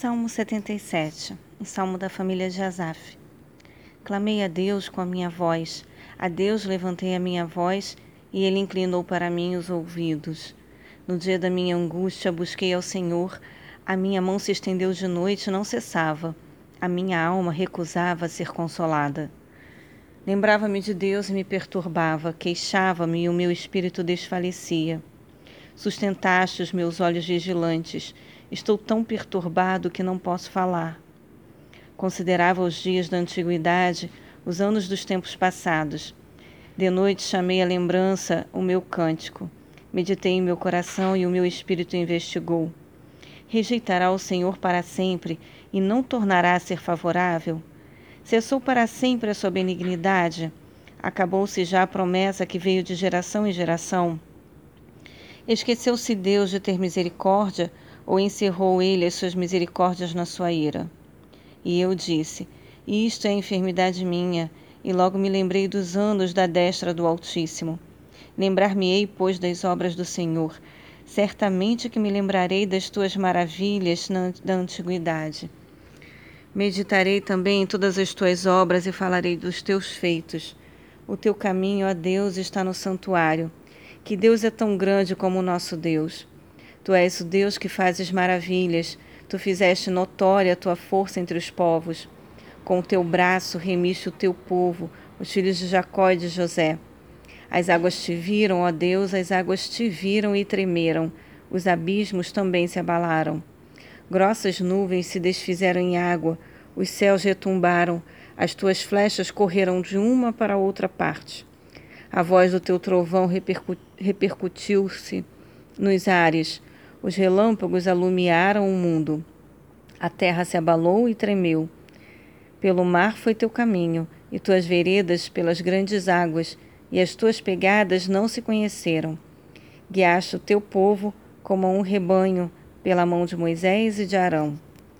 Salmo 77, um salmo da família de Asaf. Clamei a Deus com a minha voz, a Deus levantei a minha voz, e ele inclinou para mim os ouvidos. No dia da minha angústia busquei ao Senhor, a minha mão se estendeu de noite e não cessava. A minha alma recusava ser consolada. Lembrava-me de Deus e me perturbava, queixava-me e o meu espírito desfalecia. Sustentaste os meus olhos vigilantes. Estou tão perturbado que não posso falar. Considerava os dias da antiguidade, os anos dos tempos passados. De noite chamei à lembrança o meu cântico. Meditei em meu coração e o meu espírito investigou. Rejeitará o Senhor para sempre e não tornará a ser favorável? Cessou para sempre a sua benignidade? Acabou-se já a promessa que veio de geração em geração? Esqueceu-se Deus de ter misericórdia ou encerrou ele as suas misericórdias na sua ira? E eu disse: Isto é enfermidade minha, e logo me lembrei dos anos da destra do Altíssimo. Lembrar-me-ei, pois, das obras do Senhor. Certamente que me lembrarei das tuas maravilhas na, da antiguidade. Meditarei também em todas as tuas obras e falarei dos teus feitos. O teu caminho, ó Deus, está no santuário. Que Deus é tão grande como o nosso Deus. Tu és o Deus que fazes maravilhas. Tu fizeste notória a tua força entre os povos. Com o teu braço remiste o teu povo, os filhos de Jacó e de José. As águas te viram, ó Deus, as águas te viram e tremeram. Os abismos também se abalaram. Grossas nuvens se desfizeram em água, os céus retumbaram, as tuas flechas correram de uma para outra parte. A voz do teu trovão repercu repercutiu-se nos ares, os relâmpagos alumiaram o mundo. A terra se abalou e tremeu. Pelo mar foi teu caminho, e tuas veredas pelas grandes águas, e as tuas pegadas não se conheceram. Guiaste o teu povo como um rebanho, pela mão de Moisés e de Arão.